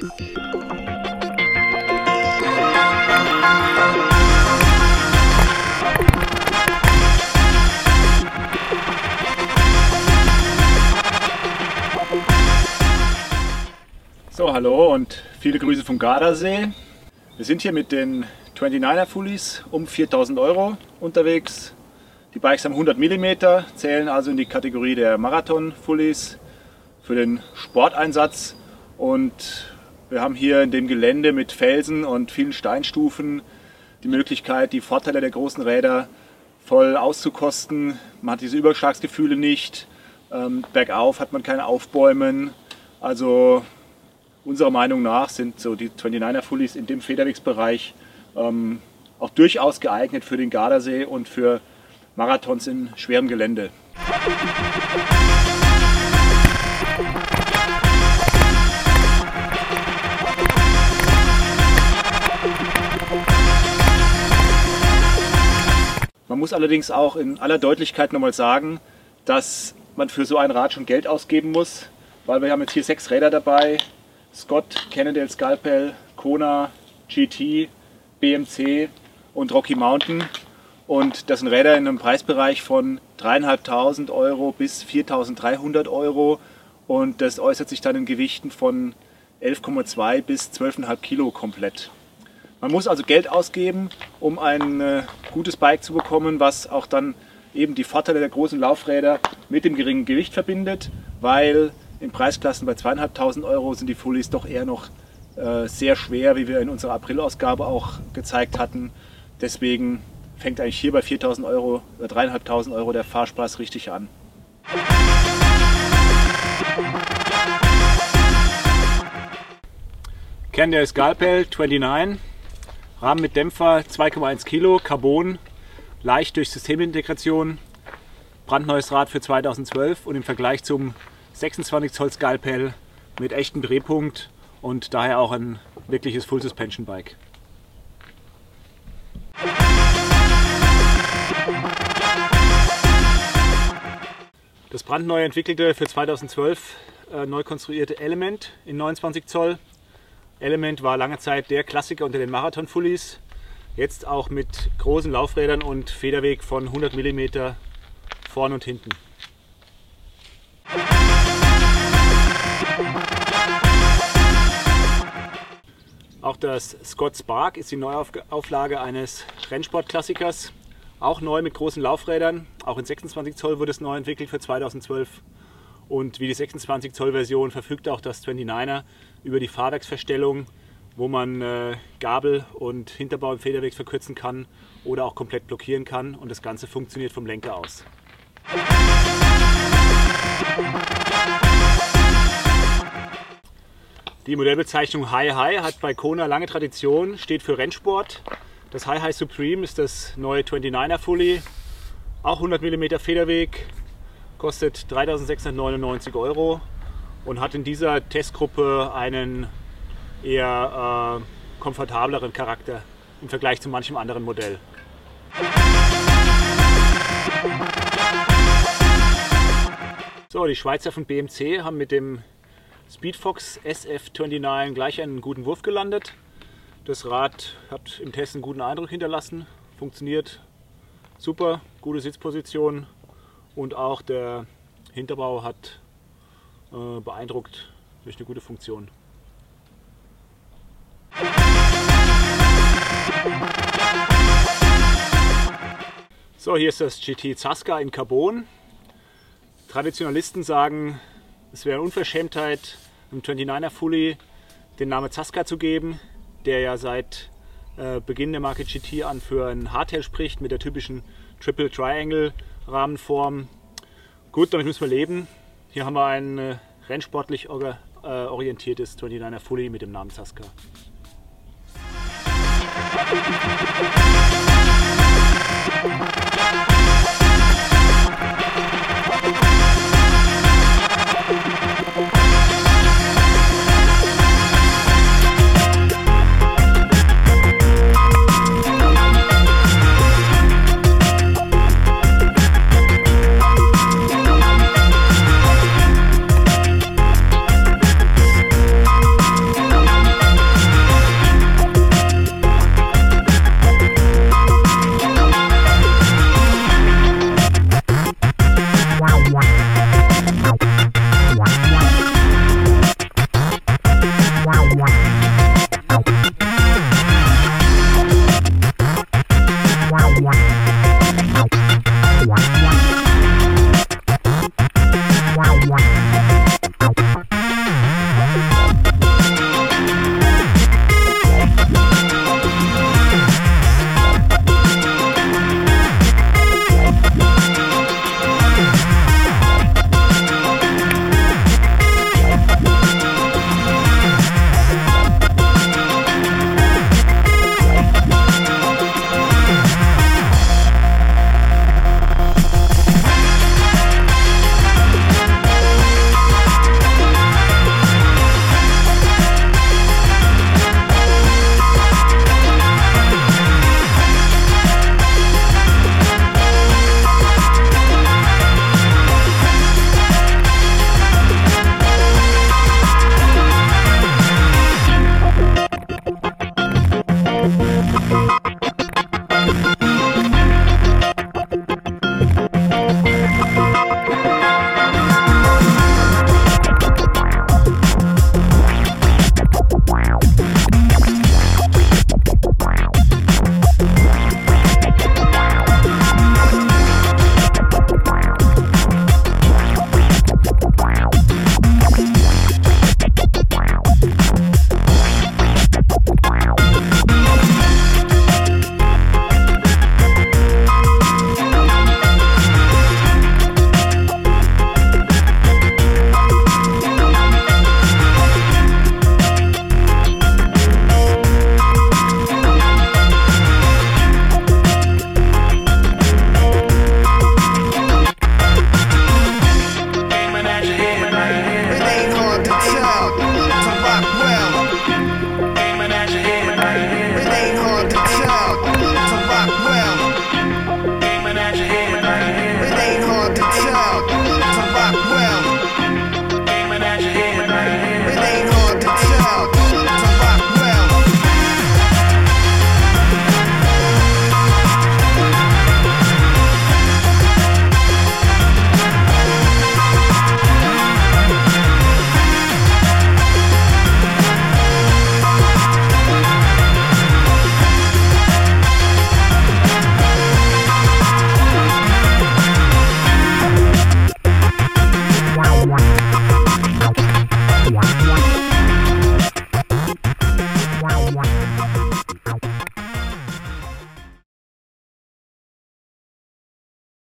So, hallo und viele Grüße vom Gardasee. Wir sind hier mit den 29er Fullies um 4000 Euro unterwegs. Die Bikes haben 100 mm, zählen also in die Kategorie der Marathon Fullies für den Sporteinsatz. Und wir haben hier in dem Gelände mit Felsen und vielen Steinstufen die Möglichkeit, die Vorteile der großen Räder voll auszukosten. Man hat diese Überschlagsgefühle nicht. Ähm, bergauf hat man keine Aufbäumen. Also unserer Meinung nach sind so die 29er Fullies in dem Federwegsbereich ähm, auch durchaus geeignet für den Gardasee und für Marathons in schwerem Gelände. Muss allerdings auch in aller Deutlichkeit nochmal sagen, dass man für so ein Rad schon Geld ausgeben muss, weil wir haben jetzt hier sechs Räder dabei, Scott, Cannondale Scalpel, Kona, GT, BMC und Rocky Mountain. Und das sind Räder in einem Preisbereich von 3.500 Euro bis 4.300 Euro. Und das äußert sich dann in Gewichten von 11,2 bis 12,5 Kilo komplett. Man muss also Geld ausgeben, um ein äh, gutes Bike zu bekommen, was auch dann eben die Vorteile der großen Laufräder mit dem geringen Gewicht verbindet, weil in Preisklassen bei zweieinhalbtausend Euro sind die Fullies doch eher noch äh, sehr schwer, wie wir in unserer April-Ausgabe auch gezeigt hatten. Deswegen fängt eigentlich hier bei 4.000 Euro oder 3.500 Euro der Fahrspaß richtig an. Kern der Scalpel 29, Rahmen mit Dämpfer 2,1 Kilo, Carbon, leicht durch Systemintegration, brandneues Rad für 2012 und im Vergleich zum 26 Zoll Skalpell mit echtem Drehpunkt und daher auch ein wirkliches Full Suspension Bike. Das brandneu entwickelte für 2012 äh, neu konstruierte Element in 29 Zoll. Element war lange Zeit der Klassiker unter den Marathon-Fullies. Jetzt auch mit großen Laufrädern und Federweg von 100 mm vorn und hinten. Auch das Scott Spark ist die Neuauflage eines Rennsportklassikers. Auch neu mit großen Laufrädern. Auch in 26 Zoll wurde es neu entwickelt für 2012. Und wie die 26 Zoll Version verfügt auch das 29er über die Fahrwerksverstellung, wo man äh, Gabel und Hinterbau im Federweg verkürzen kann oder auch komplett blockieren kann. Und das Ganze funktioniert vom Lenker aus. Die Modellbezeichnung High High hat bei Kona lange Tradition, steht für Rennsport. Das High High Supreme ist das neue 29er Fully, auch 100 mm Federweg, kostet 3.699 Euro und hat in dieser Testgruppe einen eher äh, komfortableren Charakter im Vergleich zu manchem anderen Modell. So, die Schweizer von BMC haben mit dem Speedfox SF29 gleich einen guten Wurf gelandet. Das Rad hat im Test einen guten Eindruck hinterlassen, funktioniert super, gute Sitzposition und auch der Hinterbau hat äh, beeindruckt durch eine gute Funktion. So, hier ist das GT Zasca in Carbon. Traditionalisten sagen, es wäre Unverschämtheit, einem 29er Fully den Namen Zasca zu geben, der ja seit äh, Beginn der Marke GT an für ein Hardtail spricht mit der typischen Triple Triangle Rahmenform. Gut, damit müssen wir leben. Hier haben wir ein äh, rennsportlich äh, orientiertes 29er Fully mit dem Namen Zasca. one.